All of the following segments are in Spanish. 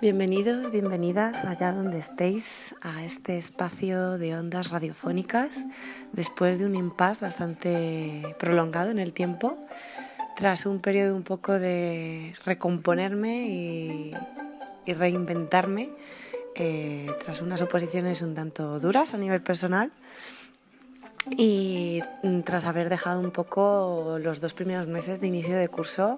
Bienvenidos, bienvenidas allá donde estéis a este espacio de ondas radiofónicas después de un impasse bastante prolongado en el tiempo, tras un periodo un poco de recomponerme y, reinventarme, eh, tras unas oposiciones un tanto duras a nivel personal y tras haber dejado un poco los dos primeros meses de inicio de curso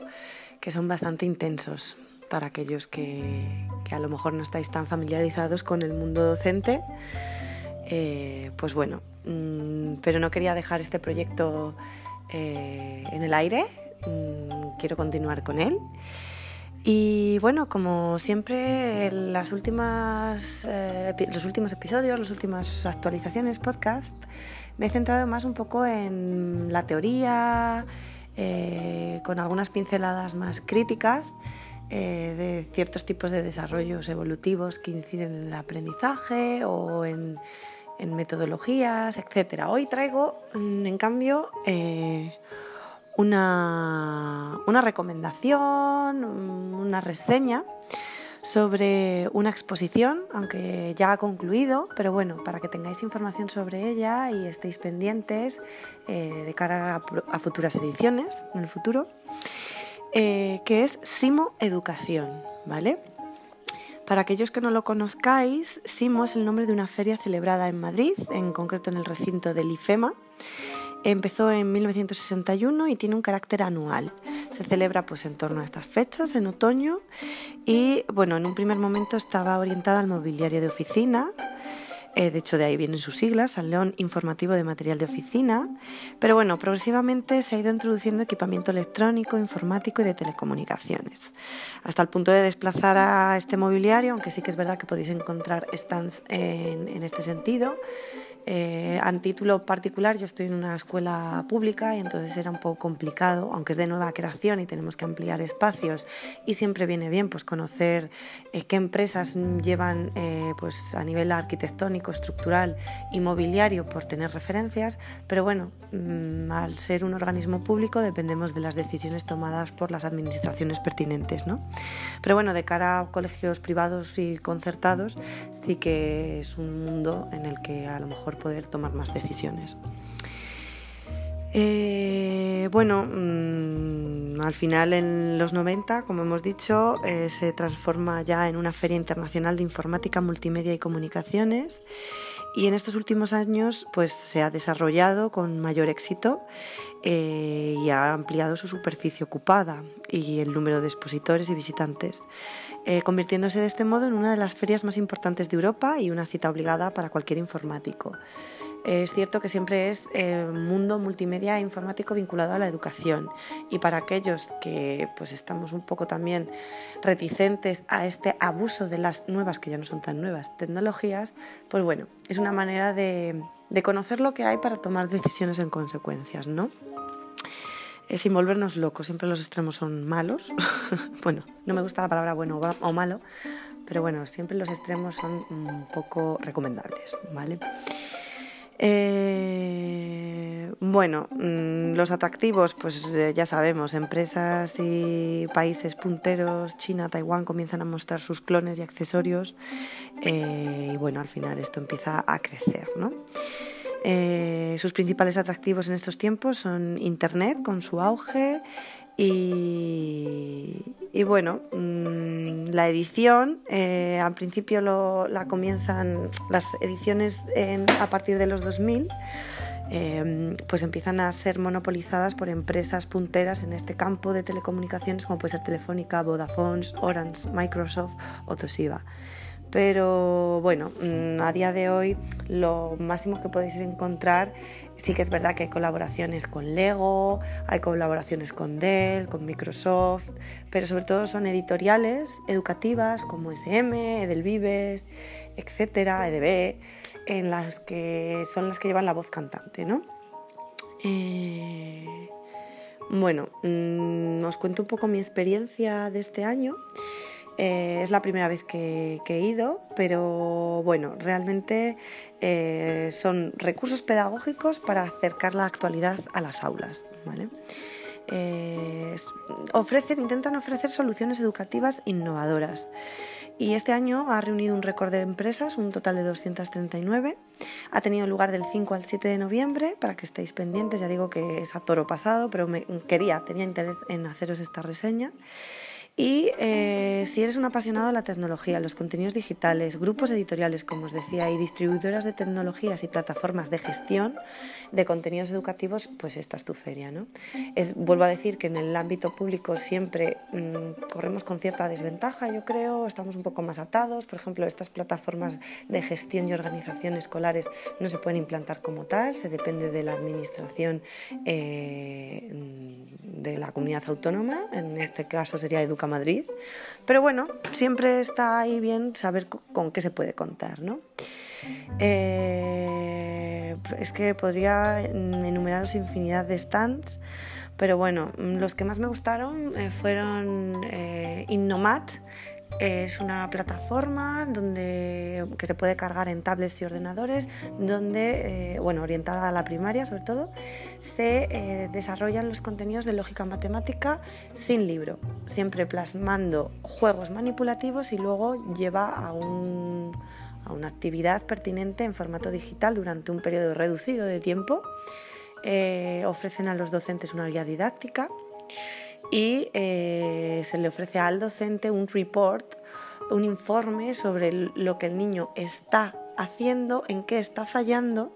que son bastante intensos para aquellos que, a lo mejor no estáis tan familiarizados con el mundo docente. Eh, pues bueno, mm, pero no quería dejar este proyecto eh, en el aire, mm, quiero continuar con él. Y bueno, como siempre, las últimas, eh, los últimos episodios, las últimas actualizaciones, podcast, me he centrado más un poco en la teoría, con algunas pinceladas más críticas eh, de ciertos tipos de desarrollos evolutivos que inciden en el aprendizaje o en, metodologías, etc. Hoy traigo, mm, en cambio, eh, una, una recomendación, una reseña sobre una exposición, aunque ya ha concluido, pero bueno, para que tengáis información sobre ella y estéis pendientes eh, de cara a, futuras ediciones en el futuro. Eh, que es Simo Educación, ¿vale? Para aquellos que no lo conozcáis, Simo es el nombre de una feria celebrada en Madrid, en concreto en el recinto del IFEMA. Empezó en 1961 y tiene un carácter anual. Se celebra pues en torno a estas fechas, en otoño, y bueno, en un primer momento estaba orientada al mobiliario de oficina, eh, de hecho, de ahí vienen sus siglas, Salón Informativo de Material de Oficina. Pero bueno, progresivamente se ha ido introduciendo equipamiento electrónico, informático y de telecomunicaciones. Hasta el punto de desplazar a este mobiliario, aunque sí que es verdad que podéis encontrar stands en este sentido. Eh, a título particular, yo estoy en una escuela pública y entonces era un poco complicado, aunque es de nueva creación y tenemos que ampliar espacios y siempre viene bien pues conocer eh, qué empresas llevan eh, pues a nivel arquitectónico, estructural, inmobiliario por tener referencias, pero bueno, mm, al ser un organismo público dependemos de las decisiones tomadas por las administraciones pertinentes, ¿no? Pero bueno, de cara a colegios privados y concertados, sí que es un mundo en el que a lo mejor poder tomar más decisiones. Eh, bueno, mm, al final en los 90, como hemos dicho, eh, se transforma ya en una feria internacional de informática, multimedia y comunicaciones y en estos últimos años pues se ha desarrollado con mayor éxito eh, y ha ampliado su superficie ocupada y el número de expositores y visitantes, eh, convirtiéndose de este modo en una de las ferias más importantes de Europa y una cita obligada para cualquier informático. Es cierto que siempre es eh, mundo multimedia e informático vinculado a la educación y para aquellos que pues estamos un poco también reticentes a este abuso de las nuevas, que ya no son tan nuevas, tecnologías, pues bueno, es una manera de, de conocer lo que hay para tomar decisiones en consecuencias, ¿no? sin volvernos locos, siempre los extremos son malos. bueno, no me gusta la palabra bueno o malo, pero bueno, siempre los extremos son un poco recomendables, ¿vale? Eh, bueno, mm, los atractivos, pues eh, ya sabemos, empresas y países punteros, China, Taiwán, comienzan a mostrar sus clones y accesorios eh, y bueno, al final esto empieza a crecer, ¿no? sus principales atractivos en estos tiempos son Internet con su auge y, bueno, mm, la edición, eh, al principio la comienzan las ediciones a partir de los 2000, eh, pues empiezan a ser monopolizadas por empresas punteras en este campo de telecomunicaciones como puede ser Telefónica, Vodafone, Orange, Microsoft o Toshiba. Pero bueno, mm, a día de hoy lo máximo que podéis encontrar sí que es verdad que hay colaboraciones con Lego, hay colaboraciones con Dell, con Microsoft, pero sobre todo son editoriales educativas como SM, Edelvives, etcétera, EDB, en las que son las que llevan la voz cantante, ¿no? Eh, bueno, mm, os cuento un poco mi experiencia de este año. Eh, es la primera vez que, he ido, pero bueno, realmente eh, son recursos pedagógicos para acercar la actualidad a las aulas. Eh, ofrecen, intentan ofrecer soluciones educativas innovadoras y este año ha reunido un récord de empresas, un total de 239. Ha tenido lugar del 5 al 7 de noviembre, para que estéis pendientes, ya digo que es a toro pasado, pero me quería, tenía interés en haceros esta reseña. Y eh, si eres un apasionado de la tecnología, los contenidos digitales, grupos editoriales, como os decía, y distribuidoras de tecnologías y plataformas de gestión de contenidos educativos, pues esta es tu feria. ¿no? Es, vuelvo a decir que en el ámbito público siempre mm, corremos con cierta desventaja, yo creo, estamos un poco más atados. Por ejemplo, estas plataformas de gestión y organización escolares no se pueden implantar como tal, se depende de la administración eh, de la comunidad autónoma, en este caso sería educación Madrid. Pero bueno, siempre está ahí bien saber con qué se puede contar, ¿no? Eh, es que podría enumeraros infinidad de stands, pero bueno, los que más me gustaron eh, fueron eh, es una plataforma donde, que se puede cargar en tablets y ordenadores, donde, eh, bueno, orientada a la primaria sobre todo, se eh, desarrollan los contenidos de lógica matemática sin libro, siempre plasmando juegos manipulativos y luego lleva a, un, a una actividad pertinente en formato digital durante un periodo reducido de tiempo. Eh, ofrecen a los docentes una guía didáctica y eh, se le ofrece al docente un report, un informe sobre lo que el niño está haciendo, en qué está fallando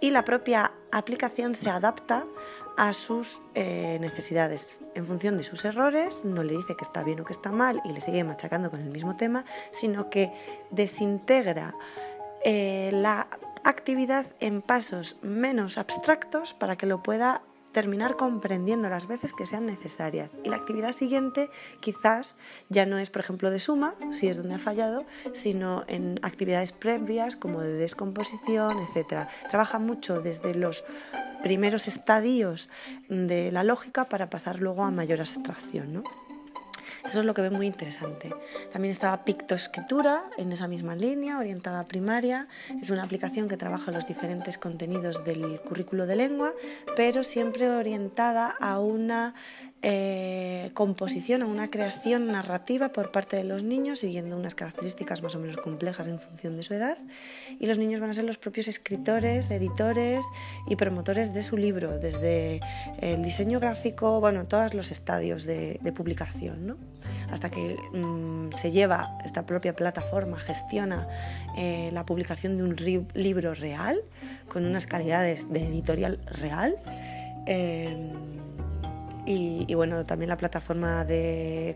y la propia aplicación se adapta a sus eh, necesidades. En función de sus errores, no le dice que está bien o que está mal y le sigue machacando con el mismo tema, sino que desintegra eh, la actividad en pasos menos abstractos para que lo pueda terminar comprendiendo las veces que sean necesarias. Y la actividad siguiente quizás ya no es, por ejemplo, de suma, si es donde ha fallado, sino en actividades previas como de descomposición, etc. Trabaja mucho desde los primeros estadios de la lógica para pasar luego a mayor abstracción. ¿no? Eso es lo que ve muy interesante. También estaba Pictoescritura en esa misma línea, orientada a primaria. Es una aplicación que trabaja los diferentes contenidos del currículo de lengua, pero siempre orientada a una eh, composición o una creación narrativa por parte de los niños, siguiendo unas características más o menos complejas en función de su edad. Y los niños van a ser los propios escritores, editores y promotores de su libro, desde el diseño gráfico, bueno, todos los estadios de, publicación, ¿no? hasta que mm, se lleva esta propia plataforma, gestiona eh, la publicación de un libro real, con unas calidades de editorial real. Eh, y, bueno, también la plataforma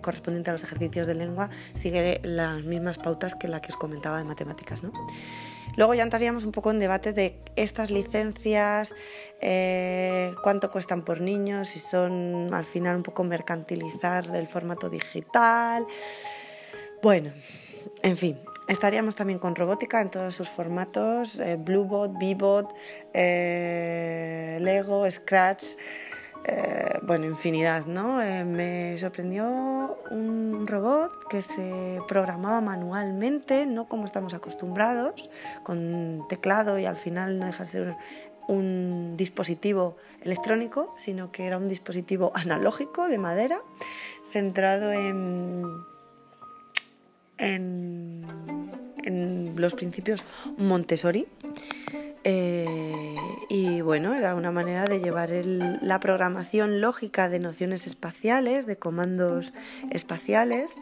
correspondiente a los ejercicios de lengua sigue las mismas pautas que la que os comentaba de matemáticas. ¿no? Luego ya entraríamos un poco en debate de estas licencias, eh, cuánto cuestan por niños, si son al final un poco mercantilizar el formato digital. Bueno, en fin, Estaríamos también con robótica en todos sus formatos, eh, Bluebot, Bebot, eh, Lego, Scratch. Eh, bueno, infinidad, ¿no? Eh, me sorprendió un robot que se programaba manualmente, no como estamos acostumbrados, con teclado y al final no deja de ser un dispositivo electrónico, sino que era un dispositivo analógico de madera, centrado en, en, en los principios Montessori. Eh, y bueno, era una manera de llevar la programación lógica de nociones espaciales, de comandos espaciales,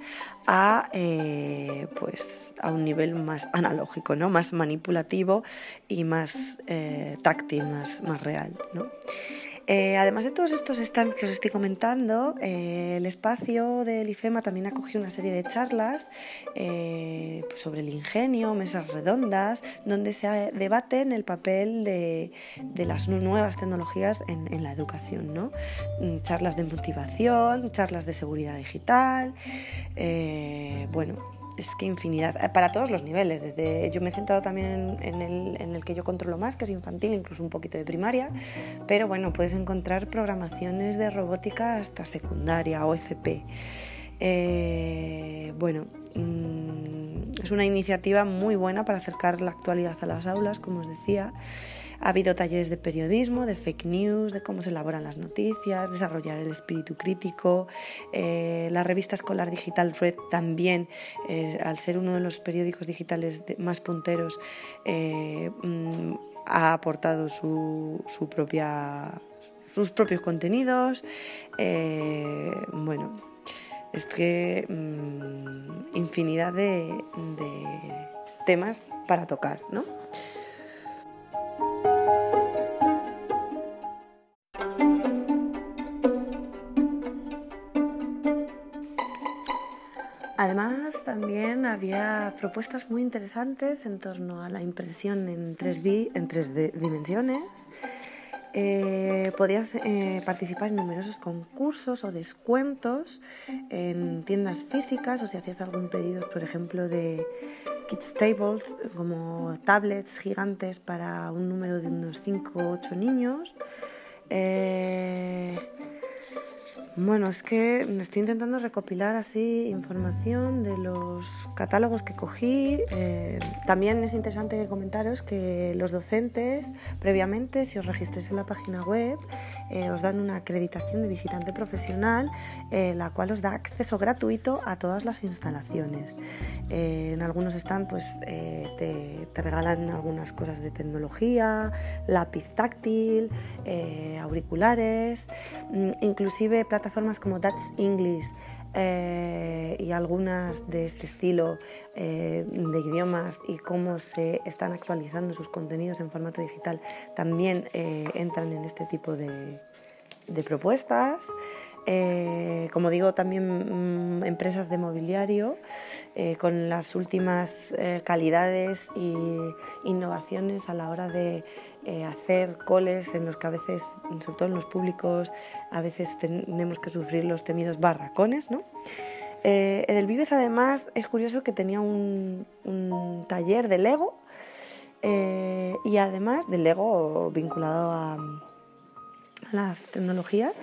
a, eh, pues, a un nivel más analógico, ¿no? más manipulativo y más eh, táctil, más, más real. ¿no? Eh, además de todos estos stands que os estoy comentando, eh, el espacio del IFEMA también acogió una serie de charlas eh, pues sobre el ingenio, mesas redondas, donde se debaten el papel de, las nuevas tecnologías en, en la educación. ¿no? Mm, charlas de motivación, charlas de seguridad digital, bueno, es que infinidad, eh, para todos los niveles. Desde, yo me he centrado también en, el, que yo controlo más, que es infantil, incluso un poquito de primaria, pero bueno, puedes encontrar programaciones de robótica hasta secundaria o FP. Eh, bueno, mm, es una iniciativa muy buena para acercar la actualidad a las aulas, como os decía. Ha habido talleres de periodismo, de fake news, de cómo se elaboran las noticias, desarrollar el espíritu crítico. Eh, la revista escolar digital Red también, eh, al ser uno de los periódicos digitales más punteros, eh, mm, ha aportado su, propia, sus propios contenidos. bueno, es que mm, infinidad de, de temas para tocar, ¿no? Además, también había propuestas muy interesantes en torno a la impresión en 3D, en tres dimensiones. Eh, podías eh, participar en numerosos concursos o descuentos en tiendas físicas o si hacías algún pedido, por ejemplo, de kids tables, como tablets gigantes para un número de unos 5 o 8 niños. Eh, bueno, es que estoy intentando recopilar así información de los catálogos que cogí. Eh, también es interesante comentaros que los docentes, previamente, si os registréis en la página web, eh, os dan una acreditación de visitante profesional, eh, la cual os da acceso gratuito a todas las instalaciones. en algunos están, pues, te, te, regalan algunas cosas de tecnología, lápiz táctil, auriculares, mm, inclusive plataformas como That's English eh, y algunas de este estilo eh, de idiomas y cómo se están actualizando sus contenidos en formato digital también eh, entran en este tipo de, de propuestas. Como digo, también mm, empresas de mobiliario con las últimas calidades e innovaciones a la hora de eh, hacer coles en los que a veces, sobre todo en los públicos, a veces tenemos que sufrir los temidos barracones, ¿no? Eh, Edelvives además es curioso que tenía un, taller de Lego eh, y además de Lego vinculado a, las tecnologías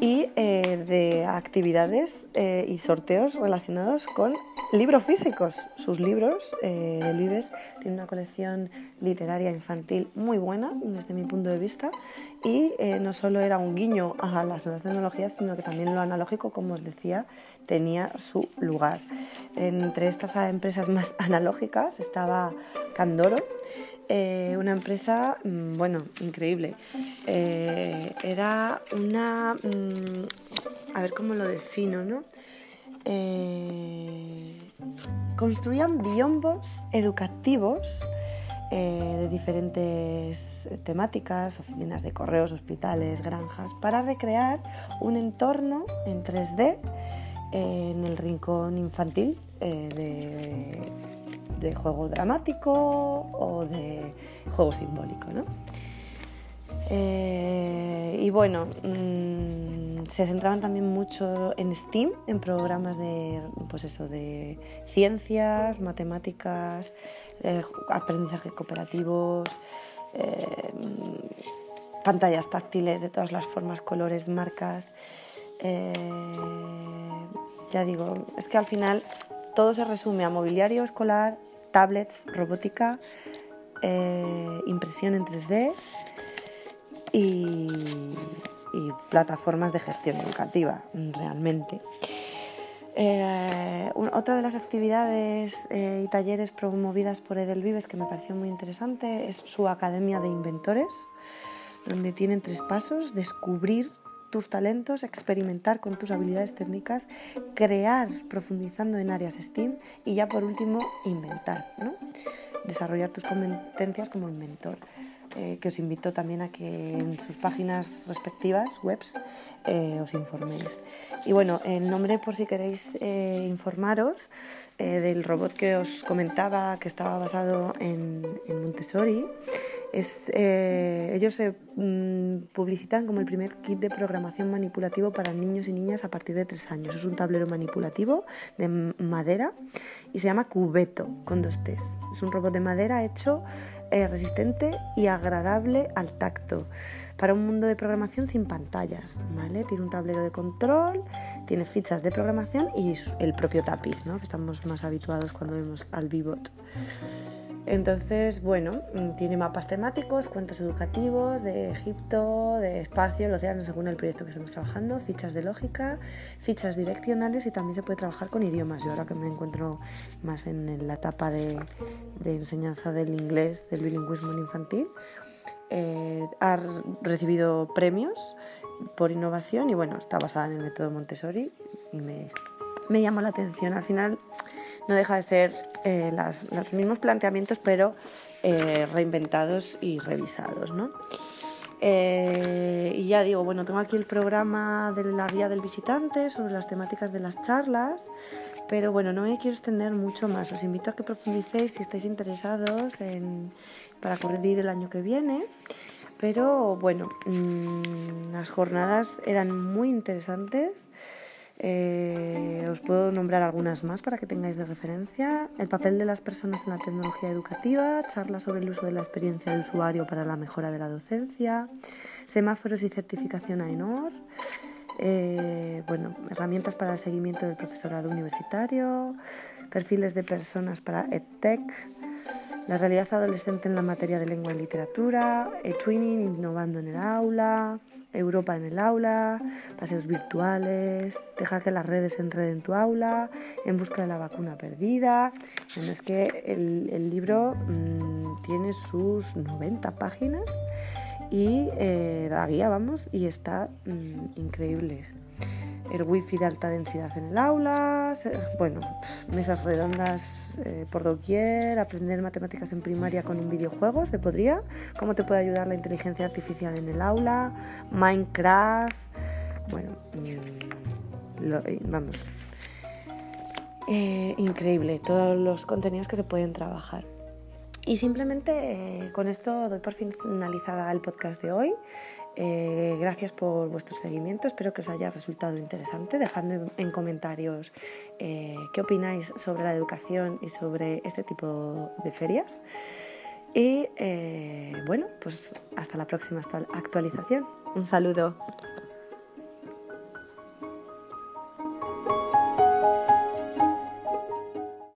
y eh, de actividades eh, y sorteos relacionados con libros físicos. Sus libros, eh, del Vives, tiene una colección literaria infantil muy buena desde mi punto de vista y eh, no solo era un guiño a las nuevas tecnologías, sino que también lo analógico, como os decía, tenía su lugar. Entre estas empresas más analógicas estaba Candoro, eh, una empresa, mm, bueno, increíble. Eh, era una, mm, a ver cómo lo defino, ¿no? Eh, construían biombos educativos de diferentes temáticas, oficinas de correos, hospitales, granjas, para recrear un entorno en 3D en el rincón infantil de de juego dramático o de juego simbólico. ¿no? Eh, y bueno, mm, se centraban también mucho en STEAM, en programas de, pues eso, de ciencias, matemáticas, eh, aprendizaje cooperativos, eh, pantallas táctiles de todas las formas, colores, marcas. ya digo, es que al final todo se resume a mobiliario escolar, tablets, robótica, eh, impresión en 3D y, plataformas de gestión educativa, realmente. Eh, otra de las actividades eh, y talleres promovidas por Edelvives que me pareció muy interesante es su Academia de Inventores, donde tienen tres pasos, descubrir tus talentos, experimentar con tus habilidades técnicas, crear profundizando en áreas STEAM y ya por último inventar, ¿no? desarrollar tus competencias como inventor. Eh, que os invito también a que en sus páginas respectivas, webs, eh, os informéis. Y bueno, el nombre por si queréis eh, informaros del robot que os comentaba que estaba basado en, en Montessori, es, ellos se mm, publicitan como el primer kit de programación manipulativo para niños y niñas a partir de tres años. Es un tablero manipulativo de madera y se llama Cubeto con dos T's. Es un robot de madera hecho eh, resistente y agradable al tacto para un mundo de programación sin pantallas, ¿vale? Tiene un tablero de control, tiene fichas de programación y el propio tapiz, ¿no? Que estamos más habituados cuando vemos al Vivot. Entonces, bueno, mm, tiene mapas temáticos, cuentos educativos de Egipto, de espacio, el océano según el proyecto que estamos trabajando, fichas de lógica, fichas direccionales y también se puede trabajar con idiomas. Yo ahora que me encuentro más en la etapa de, enseñanza del inglés, del bilingüismo infantil, eh, ha recibido premios por innovación y bueno, está basada en el método Montessori y me, me llamó la atención. Al final no deja de ser eh, los mismos planteamientos, pero eh, reinventados y revisados. ¿no? Eh, y ya digo, bueno, tengo aquí el programa de la guía del visitante sobre las temáticas de las charlas, pero bueno, no me quiero extender mucho más. Os invito a que profundicéis si estáis interesados en, para corregir el año que viene. Pero bueno, mm, las jornadas eran muy interesantes. Eh, os puedo nombrar algunas más para que tengáis de referencia. El papel de las personas en la tecnología educativa, charlas sobre el uso de la experiencia de usuario para la mejora de la docencia, semáforos y certificación AENOR, eh, bueno, herramientas para el seguimiento del profesorado universitario, perfiles de personas para EdTech, la realidad adolescente en la materia de lengua y literatura, e-twinning innovando en el aula, Europa en el aula, paseos virtuales, deja que las redes enreden tu aula, en busca de la vacuna perdida. es que el, libro mm, tiene sus 90 páginas y eh, la guía, vamos, y está mm, increíble el wifi de alta densidad en el aula, bueno, mesas redondas eh, por doquier, aprender matemáticas en primaria con un videojuego, ¿se podría? ¿Cómo te puede ayudar la inteligencia artificial en el aula? Minecraft, bueno, mm, eh, vamos, eh, increíble todos los contenidos que se pueden trabajar. Y simplemente con esto doy por finalizada el podcast de hoy. Eh, gracias por vuestro seguimiento, espero que os haya resultado interesante. Dejadme en comentarios eh, qué opináis sobre la educación y sobre este tipo de ferias. Y eh, bueno, pues hasta la próxima actualización. Un saludo.